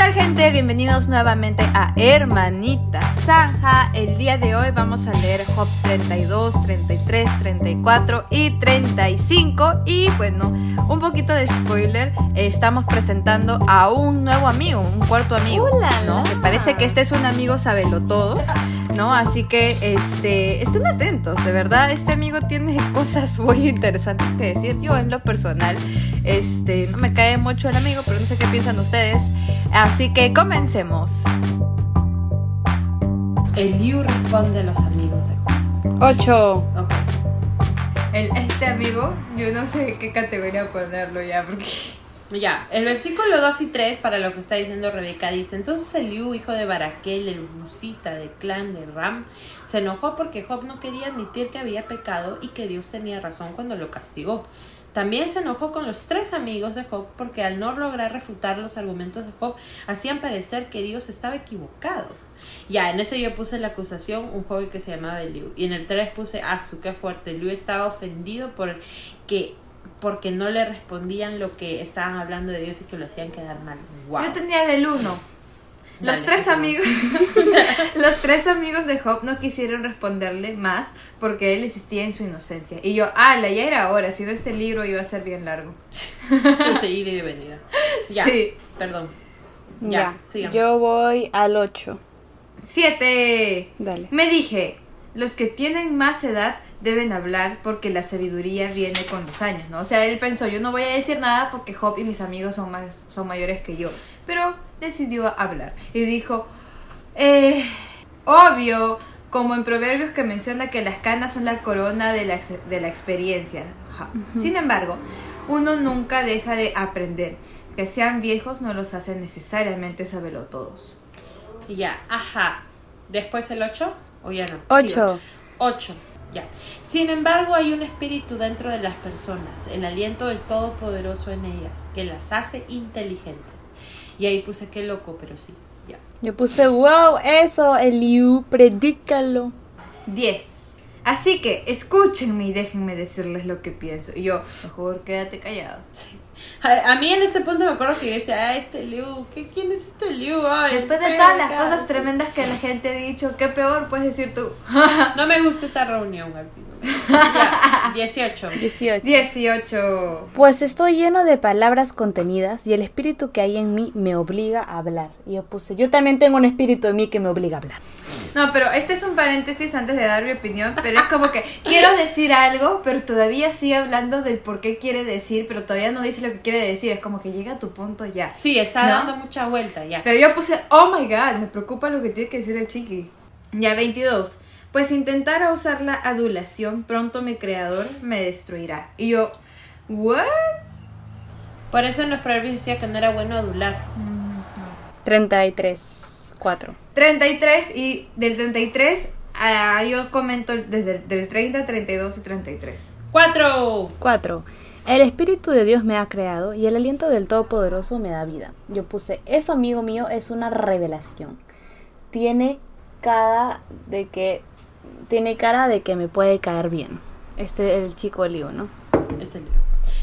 tal gente? Bienvenidos nuevamente a Hermanita Zanja. El día de hoy vamos a leer Job 32, 33, 34 y 35. Y bueno, un poquito de spoiler, estamos presentando a un nuevo amigo, un cuarto amigo. ¿no? Me parece que este es un amigo sabelo todo, ¿no? Así que este, estén atentos, de verdad, este amigo tiene cosas muy interesantes que decir. Yo en lo personal, este, no me cae mucho el amigo, pero no sé qué piensan ustedes. Así que comencemos. Eliu responde a los amigos de Job. 8. Ok. El, este amigo, yo no sé qué categoría ponerlo ya, porque... Ya, el versículo 2 y 3 para lo que está diciendo Rebeca dice, entonces Eliú, hijo de Baraquel, el Busita del clan de Ram, se enojó porque Job no quería admitir que había pecado y que Dios tenía razón cuando lo castigó. También se enojó con los tres amigos de Job porque al no lograr refutar los argumentos de Job hacían parecer que Dios estaba equivocado. Ya, en ese yo puse la acusación, un joven que se llamaba Eliú. Y en el 3 puse, ah, su qué fuerte. Eliú estaba ofendido por que porque no le respondían lo que estaban hablando de Dios y que lo hacían quedar mal. Wow. Yo tenía del uno. Los Dale, tres amigos, los tres amigos de Job no quisieron responderle más porque él insistía en su inocencia. Y yo, ala, ya era hora, si no este libro iba a ser bien largo. de ida y de venida. Ya, Sí. perdón. Ya. Ya, sigamos. Yo voy al 8. Siete. Dale. Me dije, los que tienen más edad deben hablar porque la sabiduría viene con los años, ¿no? O sea, él pensó, yo no voy a decir nada porque Job y mis amigos son, más, son mayores que yo. Pero decidió hablar y dijo, eh, obvio, como en Proverbios que menciona que las canas son la corona de la, ex- de la experiencia. Sin embargo, uno nunca deja de aprender. Que sean viejos no los hace necesariamente saberlo todos. Y ya, ajá. Después el 8 o ya no. 8. 8. Ya. Sin embargo, hay un espíritu dentro de las personas, el aliento del Todopoderoso en ellas, que las hace inteligentes. Y ahí puse qué loco, pero sí. Ya. Yo puse, wow, eso, Eliu, predícalo. 10. Así que escúchenme y déjenme decirles lo que pienso. Y yo, mejor quédate callado. A, a mí en este punto me acuerdo que yo decía, ah, este Liu, ¿qué, ¿quién es este Liu? Ay, Después de todas las cara". cosas tremendas que la gente ha dicho, ¿qué peor puedes decir tú? No me gusta esta reunión. así. Ya, 18. 18. 18. Pues estoy lleno de palabras contenidas y el espíritu que hay en mí me obliga a hablar. Y yo puse, yo también tengo un espíritu en mí que me obliga a hablar. No, pero este es un paréntesis antes de dar mi opinión, pero es como que quiero decir algo, pero todavía sigue hablando del por qué quiere decir, pero todavía no dice lo que quiere decir. Es como que llega a tu punto ya. Sí, está ¿No? dando mucha vuelta ya. Pero yo puse, oh my god, me preocupa lo que tiene que decir el chiqui. Ya 22. Pues intentar usar la adulación, pronto mi creador me destruirá. Y yo, ¿what? Por eso en los proverbios decía que no era bueno adular. 33. 4. 33 y del 33 a, yo comento desde el del 30, 32 y 33. 4. 4. El Espíritu de Dios me ha creado y el aliento del Todopoderoso me da vida. Yo puse, eso amigo mío es una revelación. Tiene cara de que tiene cara de que me puede caer bien. Este es el chico lío, ¿no? Este libro.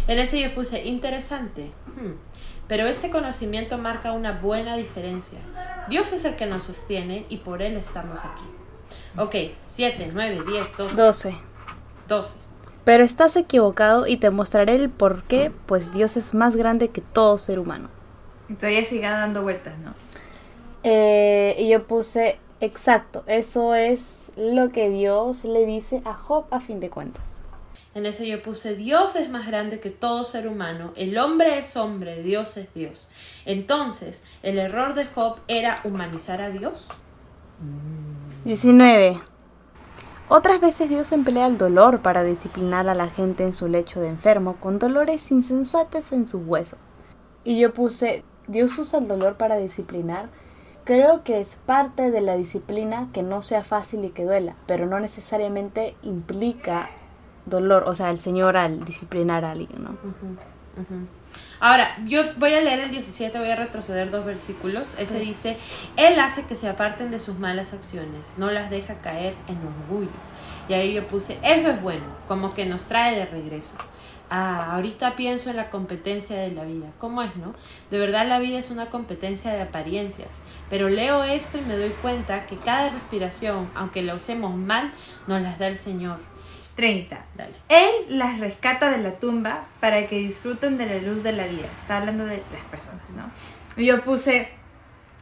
En ese yo puse interesante. Hmm. Pero este conocimiento marca una buena diferencia. Dios es el que nos sostiene y por Él estamos aquí. Ok, 7, 9, 10, 12, 12. 12. Pero estás equivocado y te mostraré el por qué, pues Dios es más grande que todo ser humano. Todavía sigue dando vueltas, ¿no? Eh, y yo puse, exacto, eso es lo que Dios le dice a Job a fin de cuentas. En ese yo puse Dios es más grande que todo ser humano, el hombre es hombre, Dios es Dios. Entonces, el error de Job era humanizar a Dios. 19. Otras veces Dios emplea el dolor para disciplinar a la gente en su lecho de enfermo con dolores insensates en sus huesos. Y yo puse, Dios usa el dolor para disciplinar. Creo que es parte de la disciplina que no sea fácil y que duela, pero no necesariamente implica dolor, o sea, el Señor al disciplinar a alguien, ¿no? Ahora, yo voy a leer el 17, voy a retroceder dos versículos. Ese dice, Él hace que se aparten de sus malas acciones, no las deja caer en orgullo. Y ahí yo puse, eso es bueno, como que nos trae de regreso. Ah, ahorita pienso en la competencia de la vida. ¿Cómo es, no? De verdad la vida es una competencia de apariencias. Pero leo esto y me doy cuenta que cada respiración, aunque la usemos mal, nos las da el Señor. 30. Dale. Él las rescata de la tumba para que disfruten de la luz de la vida. Está hablando de las personas, ¿no? Y yo puse,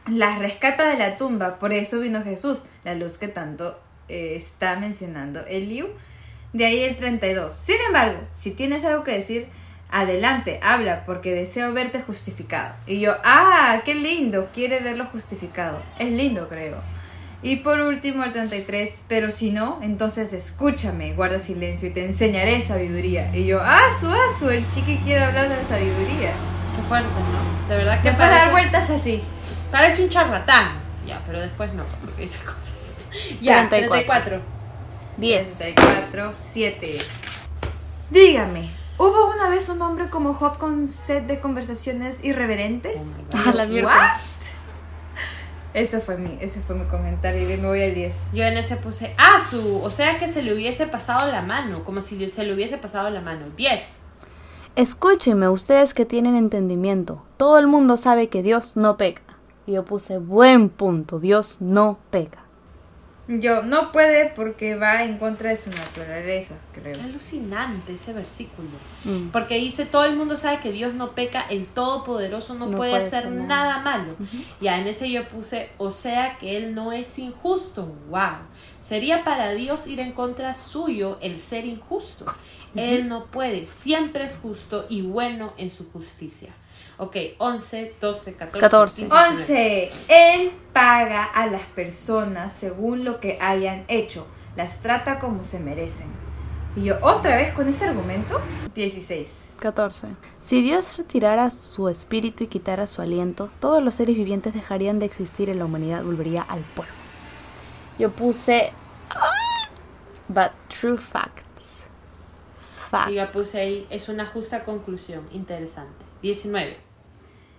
las rescata de la tumba, por eso vino Jesús, la luz que tanto eh, está mencionando Eliú. De ahí el 32. Sin embargo, si tienes algo que decir, adelante, habla, porque deseo verte justificado. Y yo, ah, qué lindo, quiere verlo justificado. Es lindo, creo. Y por último el 33, pero si no, entonces escúchame, guarda silencio y te enseñaré sabiduría. Y yo, ah, su asu, el chiqui quiere hablar de sabiduría. Qué fuerte, ¿no? De verdad que Después de dar vueltas así. parece un charlatán. Ya, pero después no, porque dice cosas. Ya, 34. 34. 10. 34, 7. Dígame, ¿hubo una vez un hombre como Job con sed de conversaciones irreverentes? A la mierda. Eso fue mi, ese fue mi comentario y me voy al 10. Yo en ese puse, ah, su, o sea que se le hubiese pasado la mano, como si se le hubiese pasado la mano. 10. Escúchenme ustedes que tienen entendimiento. Todo el mundo sabe que Dios no peca. Y yo puse buen punto. Dios no peca. Yo, no puede porque va en contra de su naturaleza, Qué creo. alucinante ese versículo. Mm. Porque dice, todo el mundo sabe que Dios no peca, el Todopoderoso no, No puede, puede hacer nada, nada. malo. Ya en ese yo puse, o sea que Él no es injusto. ¡Wow! Sería para Dios ir en contra suyo el ser injusto. Él no puede, siempre es justo y bueno en su justicia. Ok, 11, 12, 14. 14. 15, 19. 11. Él paga a las personas según lo que hayan hecho. Las trata como se merecen. Y yo, otra vez con ese argumento. 16. 14. Si Dios retirara su espíritu y quitara su aliento, todos los seres vivientes dejarían de existir y la humanidad volvería al polvo. Yo puse. "Ah", But true facts. Fact. Y yo puse ahí, es una justa conclusión. Interesante. 19.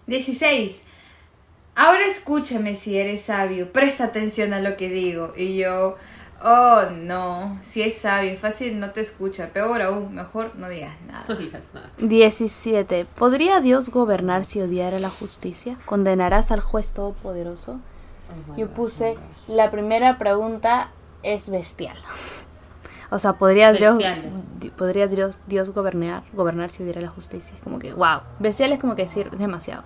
16. Ahora escúchame si eres sabio. Presta atención a lo que digo. Y yo, oh no. Si es sabio, fácil no te escucha. Peor aún, mejor no digas nada. No digas nada. 17. ¿Podría Dios gobernar si odiara la justicia? ¿Condenarás al juez todopoderoso? Oh Yo puse, oh gosh. la primera pregunta es bestial. O sea, ¿podría Dios, ¿podría Dios, Dios gobernar, gobernar si odiara la justicia? Como que, wow. Bestial es como que decir demasiado.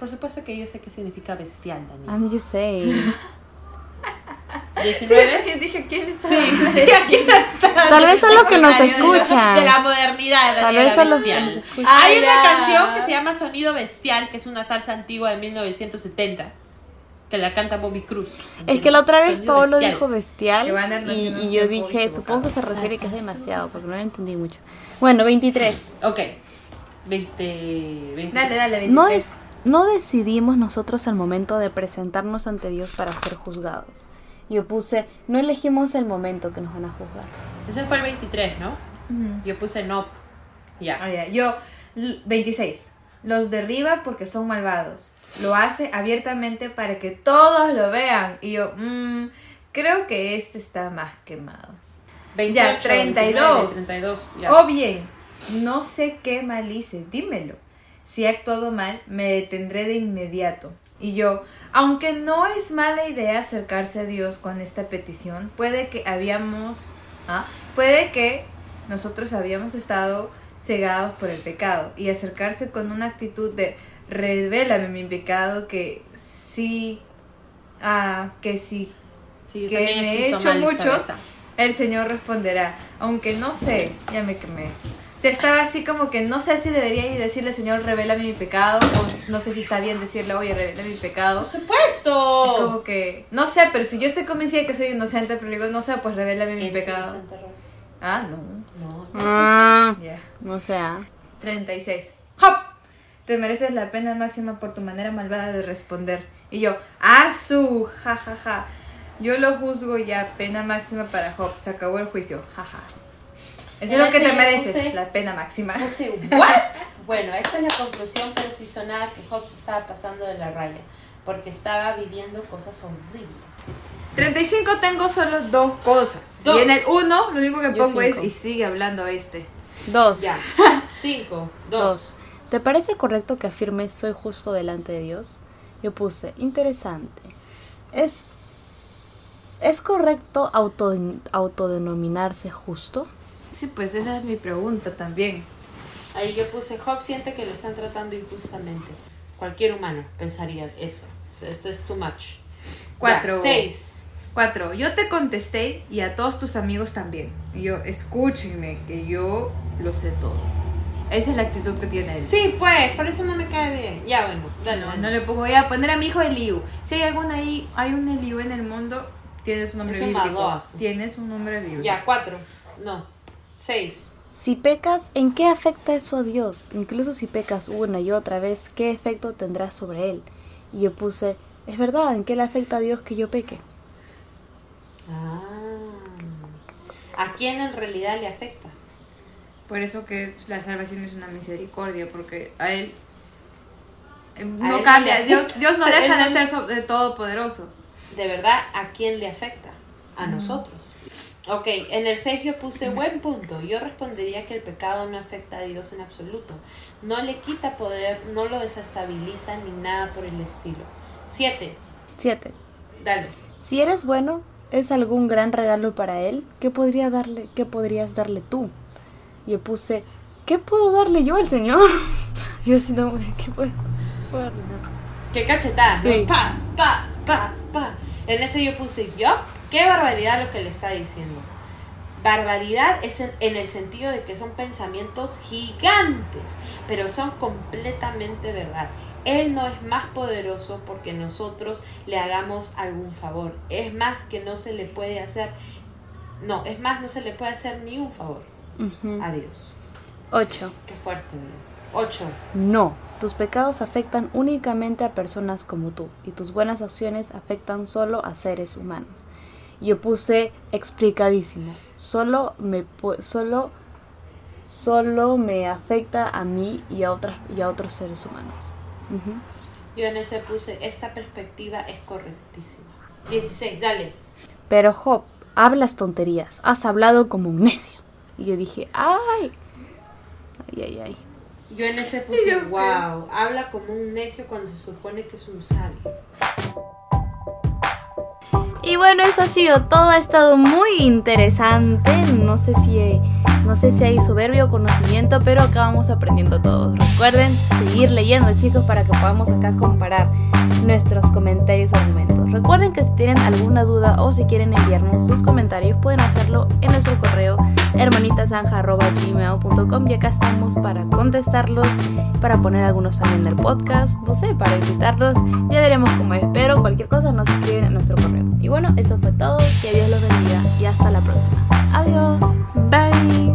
Por supuesto que yo sé qué significa bestial, Daniel. I'm just saying. 19. dije, ¿quién está Sí, sí, aquí está. Tal vez son los que nos De escuchan. De la modernidad. Tal Daniela vez son los que Bestial. nos escuchan. Hay una canción que se llama Sonido Bestial, que es una salsa antigua de 1970, que la canta Bobby Cruz. Es que la otra vez Sonido Pablo bestial. dijo bestial y, yo dije, equivocado. supongo que se refiere que es demasiado, porque no lo entendí mucho. Bueno, 23. Ok. 20. 20. Dale, dale, No, 23. es, no decidimos nosotros al momento de presentarnos ante Dios para ser juzgados. Yo puse, no elegimos el momento que nos van a juzgar. Ese fue el 23, ¿no? Ujú. Yo puse no. Ya. Ah, ya. Yo, l- 26. Los derriba porque son malvados. Lo hace abiertamente para que todos lo vean. Y yo, mm, creo que este está más quemado. 28, 32. 29, 32. Ya. O bien, no sé qué mal hice, dímelo. Si he actuado mal, me detendré de inmediato. Y yo, aunque no es mala idea acercarse a Dios con esta petición, puede que habíamos, ¿ah? puede que nosotros habíamos estado cegados por el pecado y acercarse con una actitud de revélame mi pecado que sí, ah, que sí Sí, que me he hecho muchos, el Señor responderá. Aunque no sé, ya me quemé. O sea, estaba así como que no sé si debería ir decirle, Señor, revélame mi pecado. O no sé si está bien decirle, oye, revela mi pecado. Por supuesto. Es como que, no sé, pero si yo estoy convencida de que soy inocente, pero digo, no sé, pues revélame mi ¿Quién se pecado. desenterró? Ah, no. No. Ah, Ya. o sea, 36. ¡Hop! Te mereces la pena máxima por tu manera malvada de responder. Y yo, ¡ah, su! Ja, ja, ja. Yo lo juzgo ya, pena máxima para Job. Se acabó el juicio. Ja, ja. Eso es lo que te mereces, puse- la pena máxima. Puse, ¿what? bueno, esta es la conclusión, pero sí sonaba que Job se estaba pasando de la raya. porque estaba viviendo cosas horribles. 35 tengo solo dos cosas. Dos. Y en el 1 lo único que Yo pongo es y sigue hablando este. Dos. Ya. Cinco. Dos. Dos. ¿Te parece correcto que afirmes soy justo delante de Dios? Yo puse, interesante. ¿Es, ¿es correcto auto, autodenominarse justo? Sí, pues esa es mi pregunta también. Ahí yo puse, Job siente que lo están tratando injustamente. Cualquier humano pensaría eso. O sea, Esto es too much. Cuatro. Ya, seis. 4. Yo te contesté y a todos tus amigos también. Y yo, escúchenme, que yo lo sé todo. Esa es la actitud que tiene él. Sí, pues, por eso no me cae bien. Ya, bueno, dale. No, dale. no le pongo, voy a poner a mi hijo Eliu. Si hay algún ahí, hay un Eliu en el mundo, tiene su nombre Es un bíblico. magoas. Tiene su nombre bíblico. Ya, cuatro. No. Seis. Si pecas, ¿en qué afecta eso a Dios? Incluso si pecas una y otra vez, ¿qué efecto tendrá sobre Él? Y yo puse, es verdad, ¿en qué le afecta a Dios que yo peque? Ah. ¿A quién en realidad le afecta? Por eso que la salvación es una misericordia, porque a él eh, A no él cambia. Dios. Dios no deja de ser so- de todopoderoso. De verdad, ¿a quién le afecta? A nosotros. Ok, en el 6 yo puse buen punto. Yo respondería que el pecado no afecta a Dios en absoluto. No le quita poder, no lo desestabiliza ni nada por el estilo. 7. 7. Dale. Si eres bueno, ¿es algún gran regalo para Él? ¿Qué, podría darle, ¿Qué podrías darle tú? Yo puse, ¿qué puedo darle yo al Señor? yo así no, ¿qué puedo, puedo darle? Qué cachetada. Pa, pa, pa, pa. En ese yo puse yo. Qué barbaridad lo que le está diciendo. Barbaridad es en, en el sentido de que son pensamientos gigantes, pero son completamente verdad. Él no es más poderoso porque nosotros le hagamos algún favor. Es más que no se le puede hacer, no, es más, no se le puede hacer ni un favor Ujú. a Dios. 8. Qué fuerte, ¿no? 8. No, tus pecados afectan únicamente a personas como tú y tus buenas acciones afectan solo a seres humanos. Yo puse explicadísimo. Solo me solo solo me afecta a mí y a otras y a otros seres humanos. Yo en ese puse, esta perspectiva es correctísima. 16, dale. Pero Job, hablas tonterías. Has hablado como un necio. Y yo dije, "Ay. Ay, ay, ay." Yo en ese puse, wow, habla como un necio cuando se supone que es un sabio. Y bueno, eso ha sido todo, ha estado muy interesante. No sé si no sé si hay soberbia o conocimiento, pero acá vamos aprendiendo todos. Recuerden seguir leyendo, chicos, para que podamos acá comparar nuestros comentarios o argumentos. Recuerden que si tienen alguna duda o si quieren enviarnos sus comentarios, pueden hacerlo en nuestro correo hermanitasanja.gmail.com y acá estamos para contestarlos, para poner algunos también del podcast, no sé, para invitarlos. Ya veremos cómo es, pero cualquier cosa nos escriben en nuestro correo. Y bueno, eso fue todo. Que Dios los bendiga y hasta la próxima. Adiós. Bye.